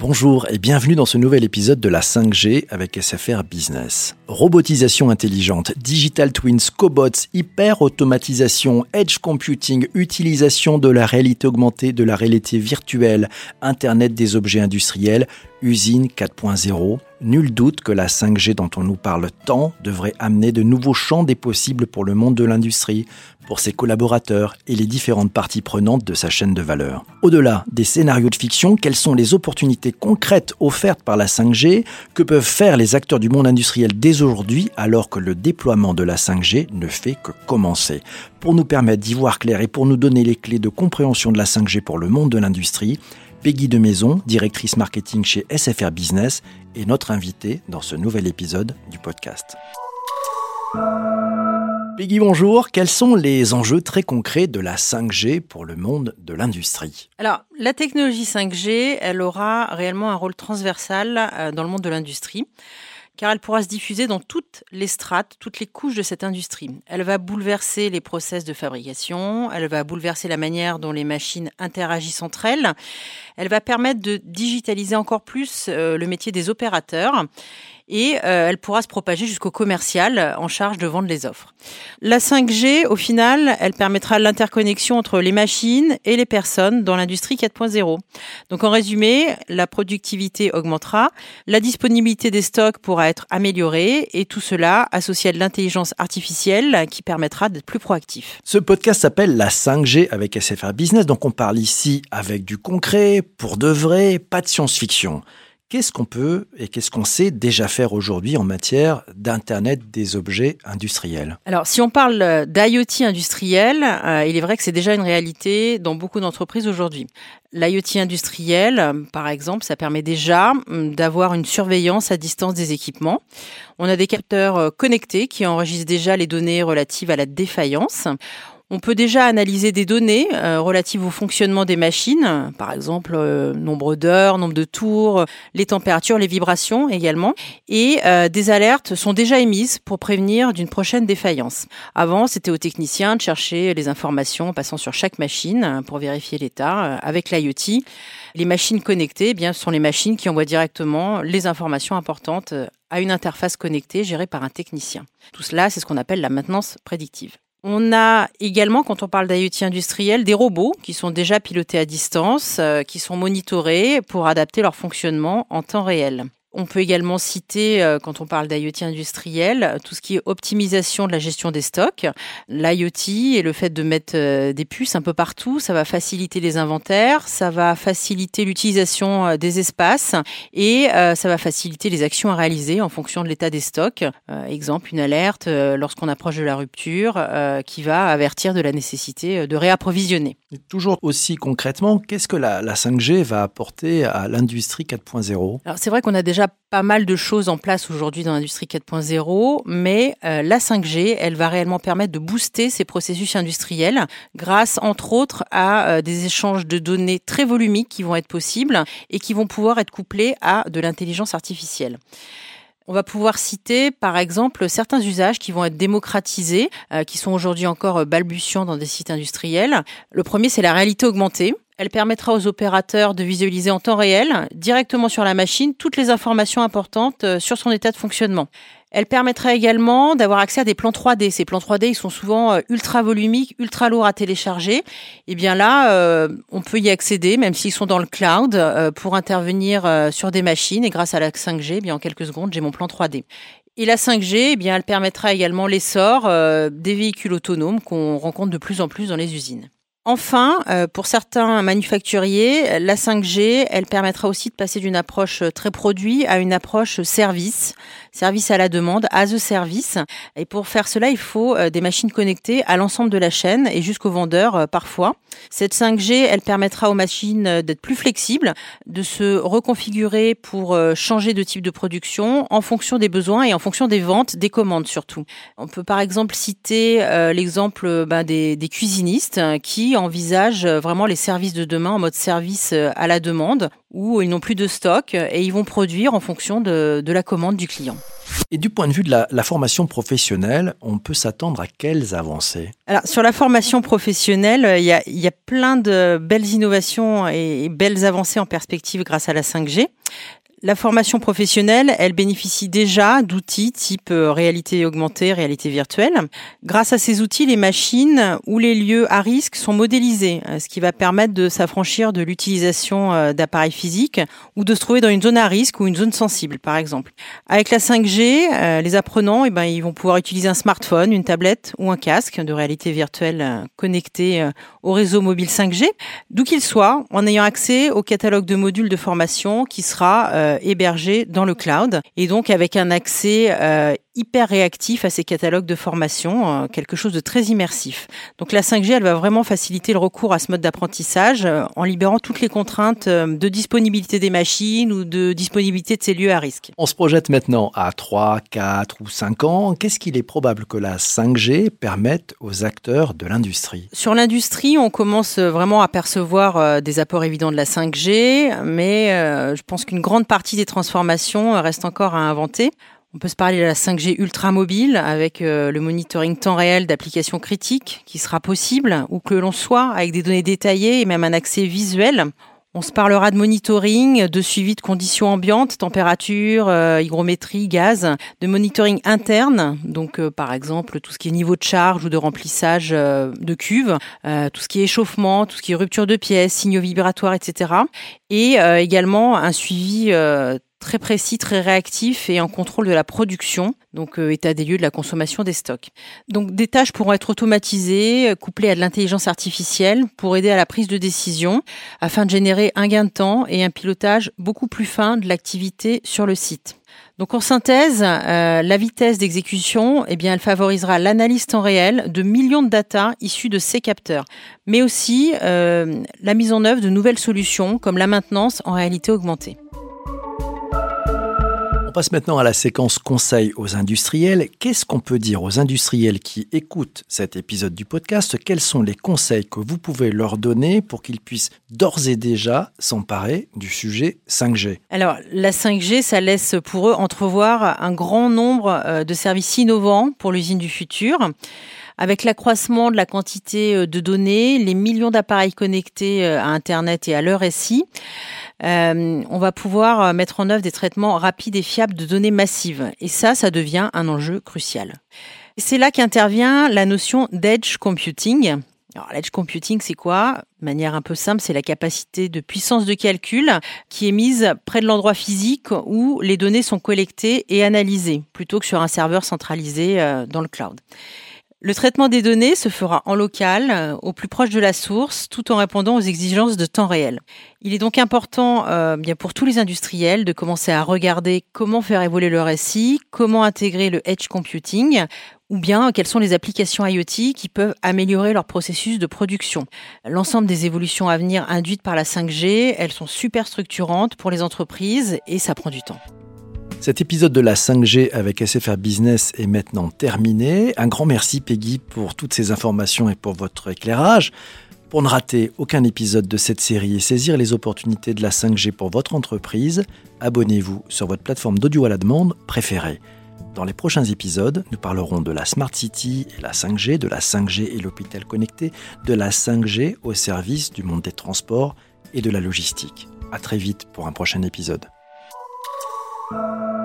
Bonjour et bienvenue dans ce nouvel épisode de la 5G avec SFR Business. Robotisation intelligente, digital twins, cobots, hyper-automatisation, edge computing, utilisation de la réalité augmentée, de la réalité virtuelle, Internet des objets industriels, usine 4.0. Nul doute que la 5G dont on nous parle tant devrait amener de nouveaux champs des possibles pour le monde de l'industrie, pour ses collaborateurs et les différentes parties prenantes de sa chaîne de valeur. Au-delà des scénarios de fiction, quelles sont les opportunités concrètes offertes par la 5G Que peuvent faire les acteurs du monde industriel dès aujourd'hui alors que le déploiement de la 5G ne fait que commencer? Pour nous permettre d'y voir clair et pour nous donner les clés de compréhension de la 5G pour le monde de l'industrie, Peggy de Maison, directrice marketing chez SFR Business, est notre invitée dans ce nouvel épisode du podcast. Peggy, bonjour. Quels sont les enjeux très concrets de la 5G pour le monde de l'industrie? Alors, la technologie 5G, elle aura réellement un rôle transversal euh, dans le monde de l'industrie car elle pourra se diffuser dans toutes les strates, toutes les couches de cette industrie. Elle va bouleverser les process de fabrication, elle va bouleverser la manière dont les machines interagissent entre elles, elle va permettre de digitaliser encore plus euh, le métier des opérateurs et euh, elle pourra se propager jusqu'au commercial en charge de vendre les offres. La 5G, au final, elle permettra l'interconnexion entre les machines et les personnes dans l'industrie 4.0. Donc en résumé, la productivité augmentera, la disponibilité des stocks pourra être améliorée et tout cela associé à de l'intelligence artificielle qui permettra d'être plus proactif. Ce podcast s'appelle la 5G avec SFR Business, donc on parle ici avec du concret, pour de vrai, pas de science-fiction. Qu'est-ce qu'on peut et qu'est-ce qu'on sait déjà faire aujourd'hui en matière d'Internet des objets industriels? Alors, si on parle d'IoT industriel, euh, il est vrai que c'est déjà une réalité dans beaucoup d'entreprises aujourd'hui. L'IoT industriel, par exemple, ça permet déjà hum, d'avoir une surveillance à distance des équipements. On a des capteurs euh, connectés qui enregistrent déjà les données relatives à la défaillance. On peut déjà analyser des données euh, relatives au fonctionnement des machines, par exemple euh, nombre d'heures, nombre de tours, les températures, les vibrations également. Et euh, des alertes sont déjà émises pour prévenir d'une prochaine défaillance. Avant, c'était aux techniciens de chercher les informations en passant sur chaque machine pour vérifier l'état. Avec l'IoT, les machines connectées, eh bien, sont les machines qui envoient directement les informations importantes à une interface connectée gérée par un technicien. Tout cela, c'est ce qu'on appelle la maintenance prédictive. On a également, quand on parle d'IoT industriel, des robots qui sont déjà pilotés à distance, euh, qui sont monitorés pour adapter leur fonctionnement en temps réel. On peut également citer, euh, quand on parle d'IoT industriel, tout ce qui est optimisation de la gestion des stocks. L'IoT et le fait de mettre euh, des puces un peu partout, ça va faciliter les inventaires, ça va faciliter l'utilisation euh, des espaces et ça va faciliter les actions à réaliser en fonction de l'état des stocks. exemple, une alerte lorsqu'on approche de la rupture qui va avertir de la nécessité de réapprovisionner. toujours aussi concrètement, qu'est-ce que la, la 5G va apporter à l'industrie 4.0 Alors c'est vrai qu'on a déjà pas mal de choses en place aujourd'hui dans l'industrie 4.0, mais euh, la 5G, elle va réellement permettre de booster ces processus industriels grâce, entre autres, à euh, des échanges de données très volumiques qui vont être possibles et qui vont pouvoir être couplés à de l'intelligence artificielle. On va pouvoir citer, par exemple, certains usages qui vont être démocratisés, euh, qui sont aujourd'hui encore balbutiants dans des sites industriels. Le premier, c'est la réalité augmentée. Elle permettra aux opérateurs de visualiser en temps réel, directement sur la machine, toutes les informations importantes euh, sur son état de fonctionnement. Elle permettra également d'avoir accès à des plans 3D. Ces plans 3D, ils sont souvent euh, ultra volumiques, ultra lourds à télécharger. Et eh bien là, euh, on peut y accéder, même s'ils sont dans le cloud, pour intervenir sur des machines. Et grâce à la 5G, eh bien en quelques secondes, j'ai mon plan 3D. Et la 5G, eh bien, elle permettra également l'essor des véhicules autonomes qu'on rencontre de plus en plus dans les usines. Enfin, euh, pour certains manufacturiers, la 5G, elle permettra aussi de passer d'une approche très produit à une approche service, service à la demande, as a service. Et pour faire cela, il faut euh, des machines connectées à l'ensemble de la chaîne et jusqu'au vendeur euh, parfois. Cette 5G, elle permettra aux machines d'être plus flexibles, de se reconfigurer pour changer de type de production en fonction des besoins et en fonction des ventes, des commandes surtout. On peut par exemple citer l'exemple ben, des, des cuisinistes qui envisagent vraiment les services de demain en mode service à la demande, où ils n'ont plus de stock et ils vont produire en fonction de, la commande du client. Et du point de vue de la, formation professionnelle, on peut s'attendre à quelles avancées? Alors sur la formation professionnelle, il y, a, il y a plein de belles innovations et belles avancées en perspective grâce à la 5G. La formation professionnelle, elle bénéficie déjà d'outils type euh, réalité augmentée, réalité virtuelle. Grâce à ces outils, les machines ou les lieux à risque sont modélisés, euh, ce qui va permettre de s'affranchir de l'utilisation euh, d'appareils physiques ou de se trouver dans une zone à risque ou une zone sensible, par exemple. Avec la 5G, les apprenants, eh ben, ils vont pouvoir utiliser un smartphone, une tablette ou un casque de réalité virtuelle connecté au réseau mobile 5G, d'où qu'il soit, en ayant accès au catalogue de modules de formation qui sera euh, hébergé dans le cloud. Et donc avec un accès euh, hyper réactif à ces catalogues de formation, euh, quelque chose de très immersif. Donc la 5G, elle va vraiment faciliter le recours à ce mode d'apprentissage en libérant toutes les contraintes de disponibilité des machines ou de disponibilité de ces lieux à risque. On se projette maintenant à 3, 4 ou 5 ans. Qu'est-ce qu'il est probable que la 5G permette aux acteurs de l'industrie? Sur l'industrie, on commence vraiment à percevoir des apports évidents de la 5G, mais je pense qu'une grande partie des transformations euh, reste encore à inventer. On peut se parler de la 5G ultra mobile avec euh, le monitoring temps réel d'applications critiques qui sera possible, ou que l'on soit avec des données détaillées et même un accès visuel. On se parlera de monitoring, de suivi de conditions ambiantes, température, euh, hygrométrie, gaz, de monitoring interne, donc par exemple tout ce qui est niveau de charge ou de remplissage de cuves, tout ce qui est échauffement, tout ce qui est rupture de pièces, signaux vibratoires, etc et euh, également un suivi euh, très précis, très réactif et en contrôle de la production, donc euh, état des lieux de la consommation des stocks. Donc des tâches pourront être automatisées, couplées à de l'intelligence artificielle pour aider à la prise de décision afin de générer un gain de temps et un pilotage beaucoup plus fin de l'activité sur le site. Donc en synthèse, euh, la vitesse d'exécution, eh bien, elle favorisera l'analyse temps réel de millions de data issus de ces capteurs, mais aussi euh, la mise en œuvre de nouvelles solutions comme la maintenance en réalité augmentée. On passe maintenant à la séquence conseil aux industriels. Qu'est-ce qu'on peut dire aux industriels qui écoutent cet épisode du podcast? Quels sont les conseils que vous pouvez leur donner pour qu'ils puissent d'ores et déjà s'emparer du sujet 5G Alors, la 5G, ça laisse pour eux entrevoir un grand nombre euh, de services innovants pour l'usine du futur. Avec l'accroissement de la quantité euh, de données, les millions d'appareils connectés euh, à Internet et à leur SI, euh, on va pouvoir euh, mettre en œuvre des traitements rapides et fiables de données massives. Et ça, ça devient un enjeu crucial. C'est là qu'intervient la notion d'edge computing. Alors, l'edge computing, c'est quoi? De manière un peu simple, c'est la capacité de puissance de calcul qui est mise près de l'endroit physique où les données sont collectées et analysées, plutôt que sur un serveur centralisé euh, dans le cloud. Le traitement des données se fera en local, euh, au plus proche de la source, tout en répondant aux exigences de temps réel. Il est donc important, euh, bien pour tous les industriels, de commencer à regarder comment faire évoluer leur SI, comment intégrer le edge computing, ou bien quelles sont les applications IoT qui peuvent améliorer leur processus de production. L'ensemble des évolutions à venir induites par la 5G, elles sont super structurantes pour les entreprises et ça prend du temps. Cet épisode de la 5G avec SFR Business est maintenant terminé. Un grand merci Peggy pour toutes ces informations et pour votre éclairage. Pour ne rater aucun épisode de cette série et saisir les opportunités de la 5G pour votre entreprise, abonnez-vous sur votre plateforme d'audio à la demande préférée. Dans les prochains épisodes, nous parlerons de la Smart City et la 5G, de la 5G et l'hôpital connecté, de la 5G au service du monde des transports et de la logistique. À très vite pour un prochain épisode. Música